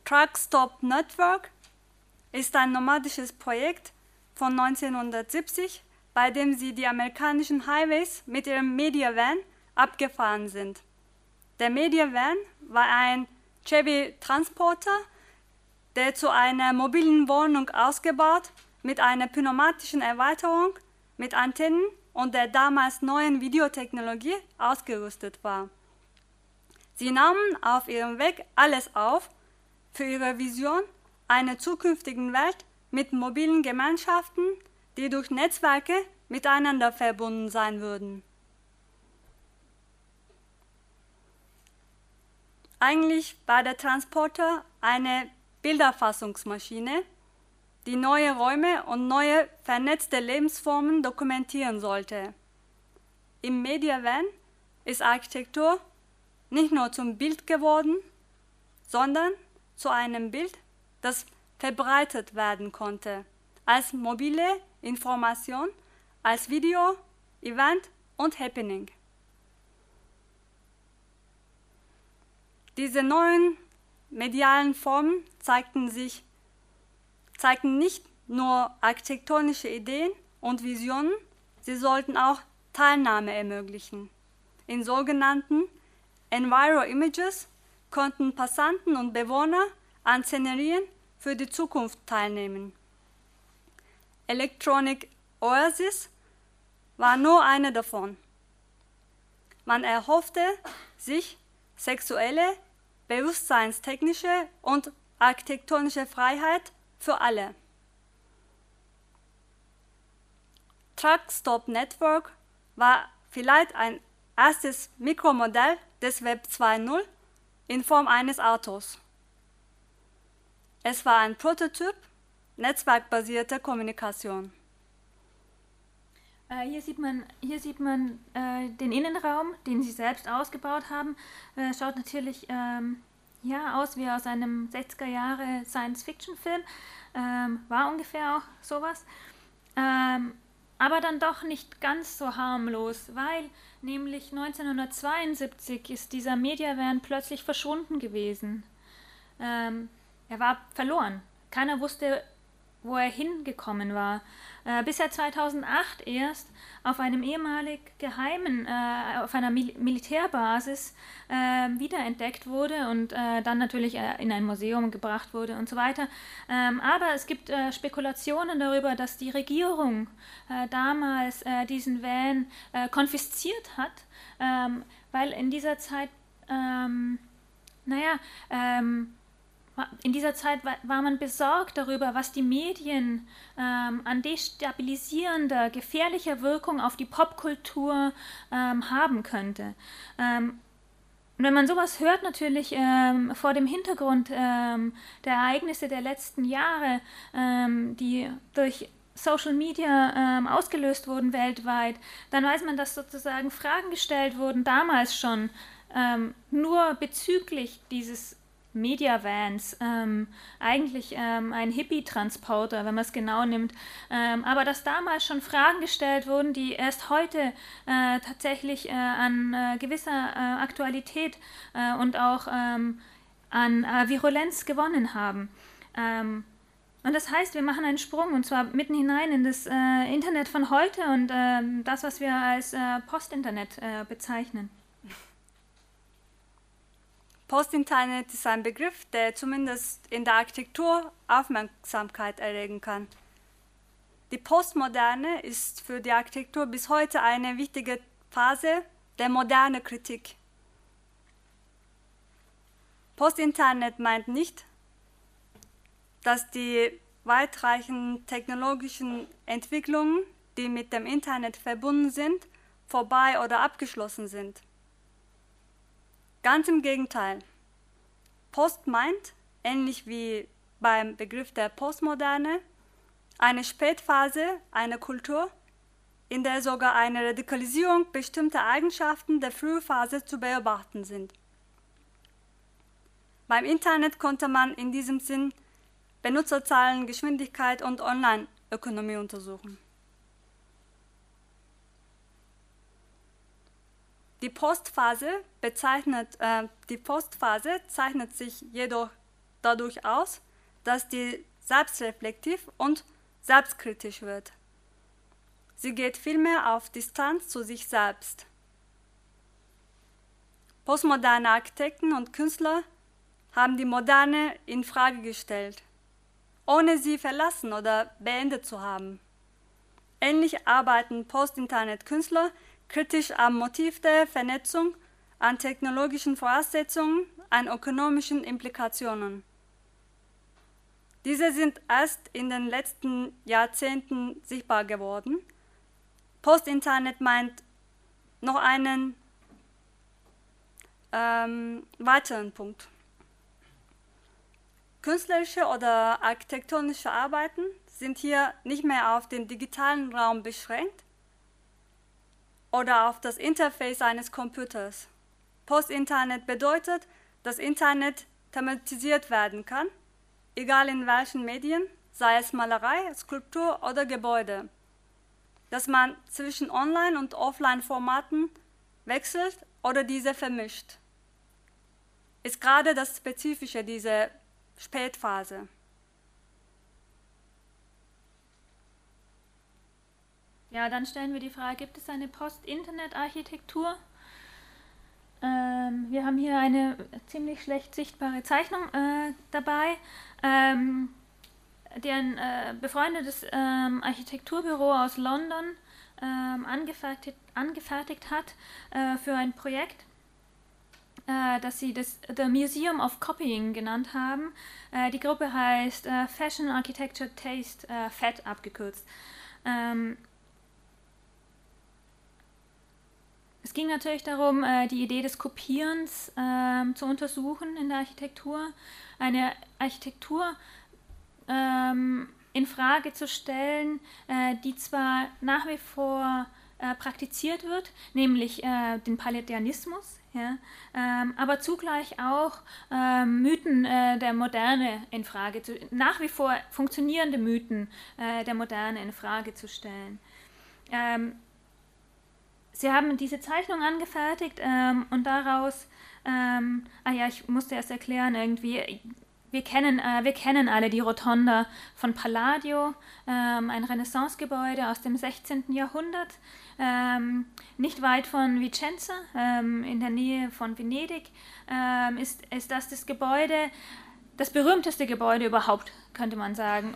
Truck Stop Network ist ein nomadisches Projekt von 1970, bei dem sie die amerikanischen Highways mit ihrem Media Van abgefahren sind. Der Media Van war ein Chevy Transporter, der zu einer mobilen Wohnung ausgebaut mit einer pneumatischen Erweiterung mit Antennen und der damals neuen Videotechnologie ausgerüstet war. Sie nahmen auf ihrem Weg alles auf für ihre Vision einer zukünftigen Welt mit mobilen Gemeinschaften, die durch Netzwerke miteinander verbunden sein würden. Eigentlich war der Transporter eine Bilderfassungsmaschine, die neue Räume und neue vernetzte Lebensformen dokumentieren sollte. Im Media Van ist Architektur nicht nur zum Bild geworden, sondern zu einem Bild, das verbreitet werden konnte, als mobile Information, als Video, Event und Happening. Diese neuen medialen Formen zeigten sich zeigten nicht nur architektonische Ideen und Visionen, sie sollten auch Teilnahme ermöglichen. In sogenannten Enviro Images konnten Passanten und Bewohner an Szenerien für die Zukunft teilnehmen. Electronic Oasis war nur eine davon. Man erhoffte sich sexuelle, bewusstseinstechnische und architektonische Freiheit für alle. Truck Stop Network war vielleicht ein erstes Mikromodell des Web 2.0 in Form eines Autos. Es war ein Prototyp netzwerkbasierter Kommunikation. Äh, hier sieht man, hier sieht man äh, den Innenraum, den sie selbst ausgebaut haben. Äh, schaut natürlich ähm, ja, aus wie aus einem 60er Jahre Science-Fiction-Film. Ähm, war ungefähr auch sowas. Ähm, aber dann doch nicht ganz so harmlos, weil nämlich 1972 ist dieser Mediavan plötzlich verschwunden gewesen. Ähm, er war verloren. Keiner wusste, wo er hingekommen war, äh, bis er 2008 erst auf einem ehemalig geheimen, äh, auf einer Mil Militärbasis äh, wiederentdeckt wurde und äh, dann natürlich äh, in ein Museum gebracht wurde und so weiter. Ähm, aber es gibt äh, Spekulationen darüber, dass die Regierung damals diesen Van konfisziert hat, ähm, weil in dieser Zeit, ähm, naja, ähm, in dieser Zeit war, man besorgt darüber, was die Medien ähm, an destabilisierender, gefährlicher Wirkung auf die Popkultur ähm, haben könnte. Ähm, und wenn man sowas hört, natürlich ähm, vor dem Hintergrund ähm, der Ereignisse der letzten Jahre, ähm, die durch Social Media ausgelöst wurden weltweit, dann weiß man, dass sozusagen Fragen gestellt wurden, damals schon, nur bezüglich dieses Media Vans, ähm, eigentlich ähm, ein Hippie-Transporter, wenn man es genau nimmt. Ähm, aber dass damals schon Fragen gestellt wurden, die erst heute äh, tatsächlich äh, an äh, gewisser äh, Aktualität äh, und auch ähm, an äh, Virulenz gewonnen haben. Ähm, und das heißt, wir machen einen Sprung und zwar mitten hinein in das Internet von heute und ähm, das, was wir als Postinternet bezeichnen. Postinternet ist ein Begriff, der zumindest in der Architektur Aufmerksamkeit erregen kann. Die Postmoderne ist für die Architektur bis heute eine wichtige Phase der modernen Kritik. Postinternet meint nicht, dass die weitreichenden technologischen Entwicklungen, die mit dem Internet verbunden sind, vorbei oder abgeschlossen sind. Ganz im Gegenteil. Post meint, ähnlich wie beim Begriff der Postmoderne, eine Spätphase einer Kultur, in der sogar eine Radikalisierung bestimmter Eigenschaften der Frühphase zu beobachten sind. Beim Internet konnte man in diesem Sinn Benutzerzahlen, Geschwindigkeit und Online-Ökonomie untersuchen. Die Postphase bezeichnet, äh, die Postphase zeichnet sich jedoch dadurch aus, dass die selbstreflektiv und selbstkritisch wird. Sie geht vielmehr auf Distanz zu sich selbst. Postmoderne Architekten und Künstler haben die Moderne in Frage gestellt, ohne sie verlassen oder beendet zu haben. Ähnlich arbeiten Post-Internet-Künstler kritisch am Motiv der Vernetzung, an technologischen Voraussetzungen, an ökonomischen Implikationen. Diese sind erst in den letzten Jahrzehnten sichtbar geworden. Post-Internet meint noch einen ähm, weiteren Punkt. Künstlerische oder architektonische Arbeiten sind hier nicht mehr auf den digitalen Raum beschränkt, oder auf das Interface eines Computers. Post-Internet bedeutet, dass Internet thematisiert werden kann, egal in welchen Medien, sei es Malerei, Skulptur oder Gebäude. Dass man zwischen Online- und Offline-Formaten wechselt oder diese vermischt, ist gerade das Spezifische dieser Spätphase. Ja, dann stellen wir die Frage, gibt es eine Post-Internet-Architektur? Ähm, wir haben hier eine ziemlich schlecht sichtbare Zeichnung äh, dabei, ähm, deren äh, befreundetes ähm, Architekturbüro aus London ähm, angefertigt, angefertigt hat äh, für ein Projekt, äh, das sie das The Museum of Copying genannt haben. Äh, die Gruppe heißt äh, Fashion Architecture Taste, FAT abgekürzt. Ähm, Es ging natürlich darum, äh, die Idee des Kopierens ähm, zu untersuchen in der Architektur, eine Architektur ähm, in Frage zu stellen, äh, die zwar nach wie vor äh, praktiziert wird, nämlich den Palladianismus, ähm, aber zugleich auch Mythen der Moderne in Frage zu, nach wie vor funktionierende Mythen der Moderne in Frage zu stellen. Sie haben diese Zeichnung angefertigt ähm, und daraus, ähm, ah ja, ich musste erst erklären, irgendwie, wir kennen, äh, wir kennen alle die Rotonda von Palladio, ähm, ein Renaissancegebäude aus dem 16. Jahrhundert, ähm, nicht weit von Vicenza, ähm, in der Nähe von Venedig, ähm, ist, ist das das Gebäude, das berühmteste Gebäude überhaupt, könnte man sagen,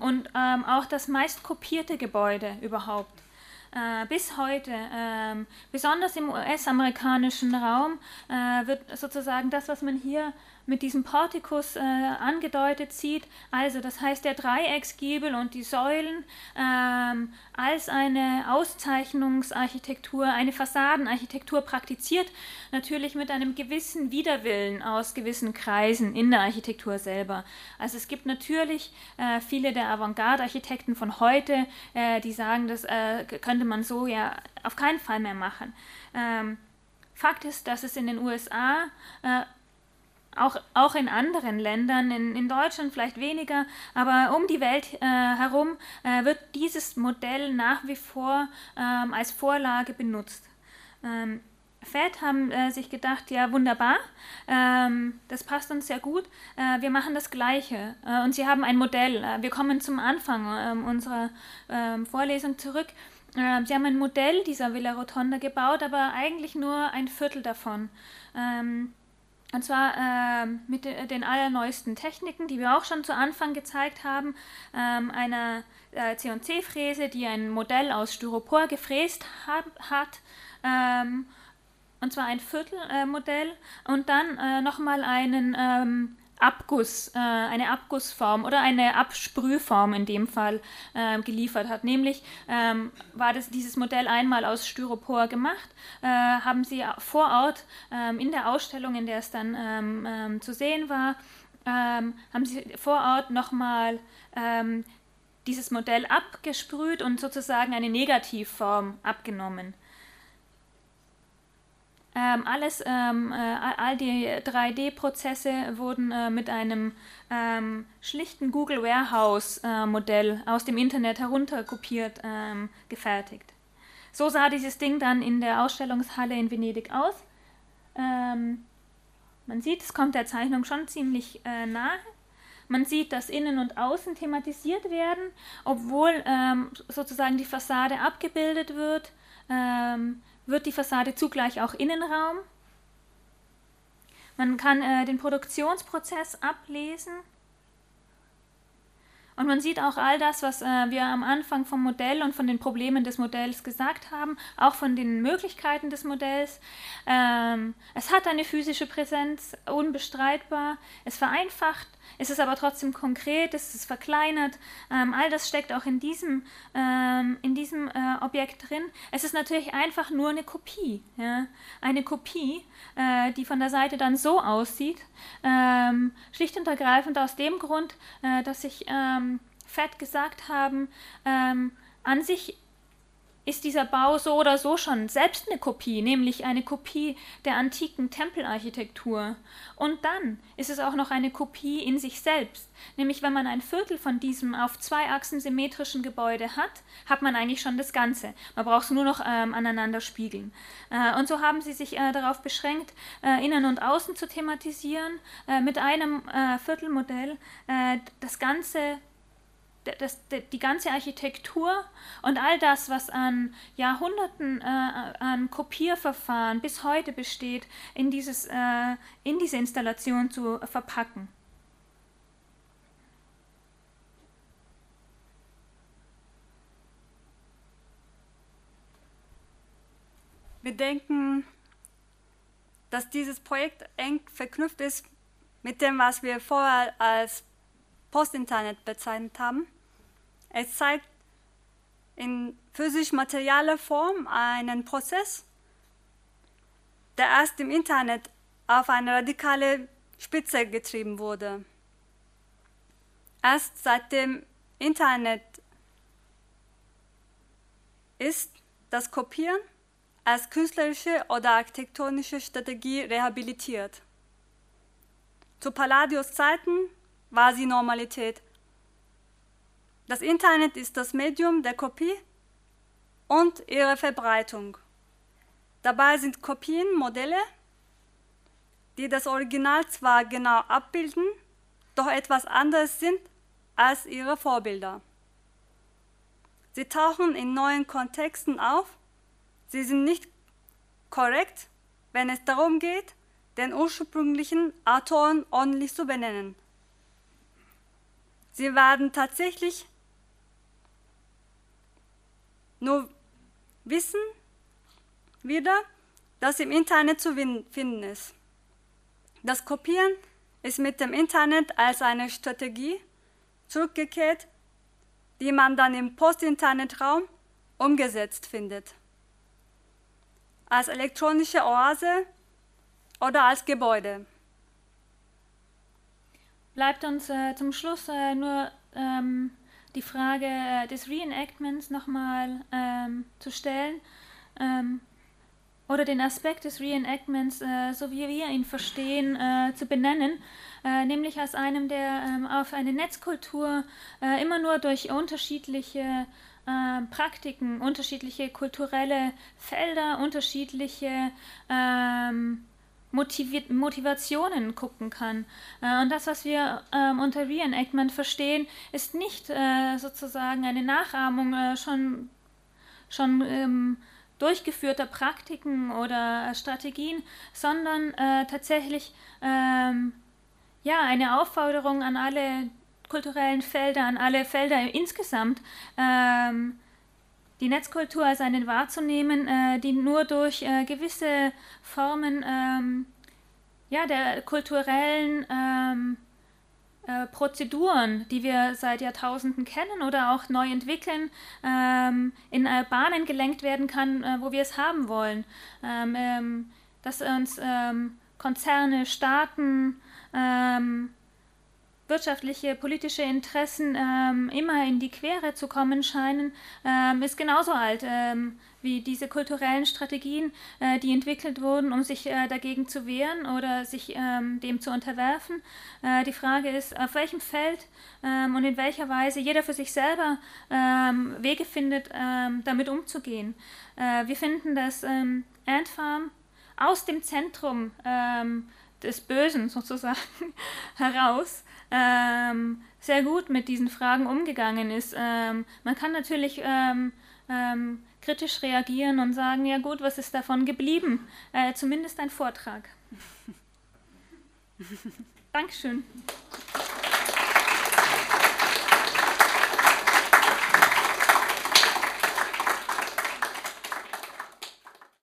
und auch das meist kopierte Gebäude überhaupt äh, bis heute, ähm, besonders im US-amerikanischen Raum, äh, wird sozusagen das, was man hier mit diesem Portikus äh, angedeutet sieht. Also das heißt der Dreiecksgiebel und die Säulen ähm, als eine Auszeichnungsarchitektur, eine Fassadenarchitektur praktiziert, natürlich mit einem gewissen Widerwillen aus gewissen Kreisen in der Architektur selber. Also es gibt natürlich äh, viele der Avantgarde-Architekten von heute, äh, die sagen, das äh, könnte man so ja auf keinen Fall mehr machen. Ähm, Fakt ist, dass es in den USA äh, auch, auch in anderen Ländern, in, in Deutschland vielleicht weniger, aber um die Welt äh, herum äh, wird dieses Modell nach wie vor ähm, als Vorlage benutzt. Ähm, FED haben äh, sich gedacht, ja wunderbar, ähm, das passt uns sehr gut, äh, wir machen das Gleiche. Äh, und sie haben ein Modell. Äh, wir kommen zum Anfang ähm, unserer ähm, Vorlesung zurück. Ähm, sie haben ein Modell dieser Villa Rotonda gebaut, aber eigentlich nur ein Viertel davon. Ähm, und zwar äh, mit den allerneuesten Techniken, die wir auch schon zu Anfang gezeigt haben. Ähm, einer äh, C&C-Fräse, die ein Modell aus Styropor gefräst hab, hat. Ähm, und zwar ein Viertelmodell. Äh, und dann äh, nochmal einen ähm, Abguss, äh, eine Abgussform oder eine Absprühform in dem Fall äh, geliefert hat. Nämlich ähm, war das, dieses Modell einmal aus Styropor gemacht, äh, haben sie vor Ort ähm, in der Ausstellung, in der es dann ähm, ähm zu sehen war, haben sie vor Ort nochmal dieses Modell abgesprüht und sozusagen eine Negativform abgenommen. Ähm, alles, ähm, äh, all die 3D-Prozesse wurden äh, mit einem ähm, schlichten Google Warehouse-Modell äh, aus dem Internet herunterkopiert ähm, gefertigt. So sah dieses Ding dann in der Ausstellungshalle in Venedig aus. Ähm, man sieht, es kommt der Zeichnung schon ziemlich äh, nahe. Man sieht, dass Innen und Außen thematisiert werden, obwohl ähm, sozusagen die Fassade abgebildet wird. Ähm, wird die Fassade zugleich auch Innenraum. Man kann äh, den Produktionsprozess ablesen. Und man sieht auch all das, was äh, wir am Anfang vom Modell und von den Problemen des Modells gesagt haben, auch von den Möglichkeiten des Modells. Ähm, es hat eine physische Präsenz, unbestreitbar. Es vereinfacht es ist aber trotzdem konkret, es ist verkleinert. Ähm, all das steckt auch in diesem, ähm, in diesem äh, Objekt drin. Es ist natürlich einfach nur eine Kopie. Ja? Eine Kopie, äh, die von der Seite dann so aussieht. Ähm, schlicht und ergreifend aus dem Grund, äh, dass ich ähm, fett gesagt haben, ähm, an sich ist dieser Bau so oder so schon selbst eine Kopie, nämlich eine Kopie der antiken Tempelarchitektur. Und dann ist es auch noch eine Kopie in sich selbst, nämlich wenn man ein Viertel von diesem auf zwei Achsen symmetrischen Gebäude hat, hat man eigentlich schon das Ganze. Man braucht es nur noch ähm, aneinander spiegeln. Äh, und so haben sie sich äh, darauf beschränkt, äh, Innen und Außen zu thematisieren, äh, mit einem äh, Viertelmodell äh, das Ganze das, die ganze Architektur und all das, was an Jahrhunderten äh, an Kopierverfahren bis heute besteht, in, dieses, äh, in diese Installation zu verpacken. Wir denken, dass dieses Projekt eng verknüpft ist mit dem, was wir vorher als Postinternet bezeichnet haben. Es zeigt in physisch-materieller Form einen Prozess, der erst im Internet auf eine radikale Spitze getrieben wurde. Erst seit dem Internet ist das Kopieren als künstlerische oder architektonische Strategie rehabilitiert. Zu Palladios Zeiten war sie Normalität. Das Internet ist das Medium der Kopie und ihre Verbreitung. Dabei sind Kopien Modelle, die das Original zwar genau abbilden, doch etwas anderes sind als ihre Vorbilder. Sie tauchen in neuen Kontexten auf, sie sind nicht korrekt, wenn es darum geht, den ursprünglichen Autoren ordentlich zu benennen. Sie werden tatsächlich nur wissen wieder, dass im Internet zu finden ist. Das Kopieren ist mit dem Internet als eine Strategie zurückgekehrt, die man dann im Post-Internet-Raum umgesetzt findet. Als elektronische Oase oder als Gebäude. Bleibt uns äh, zum Schluss äh, nur ähm, die Frage äh, des Reenactments nochmal ähm, zu stellen ähm, oder den Aspekt des Reenactments, äh, so wie wir ihn verstehen, äh, zu benennen, nämlich als einem, der ähm, auf eine Netzkultur immer nur durch unterschiedliche äh, Praktiken, unterschiedliche kulturelle Felder, unterschiedliche ähm, Motivationen gucken kann. Äh, und das, was wir ähm, unter Reenactment verstehen, ist nicht äh, sozusagen eine Nachahmung äh, schon, schon ähm, durchgeführter Praktiken oder Strategien, sondern äh, tatsächlich ähm, ja, eine Aufforderung an alle kulturellen Felder, an alle Felder insgesamt, ähm, die Netzkultur als einen wahrzunehmen, äh, die nur durch äh, gewisse Formen ähm, ja, der kulturellen ähm, äh, Prozeduren, die wir seit Jahrtausenden kennen oder auch neu entwickeln, ähm, in Bahnen gelenkt werden kann, äh, wo wir es haben wollen. Ähm, ähm, dass uns ähm, Konzerne, Staaten, wirtschaftliche, politische Interessen ähm, immer in die Quere zu kommen scheinen, ähm, ist genauso alt ähm, wie diese kulturellen Strategien, äh, die entwickelt wurden, um sich äh, dagegen zu wehren oder sich ähm, dem zu unterwerfen. Äh, die Frage ist, auf welchem Feld ähm, und in welcher Weise jeder für sich selber ähm, Wege findet, damit umzugehen. Äh, wir finden, dass Ant Farm aus dem Zentrum des Bösen sozusagen heraus ähm, sehr gut mit diesen Fragen umgegangen ist. Ähm, man kann natürlich ähm, ähm, kritisch reagieren und sagen, ja gut, was ist davon geblieben? Äh, zumindest ein Vortrag. Dankeschön.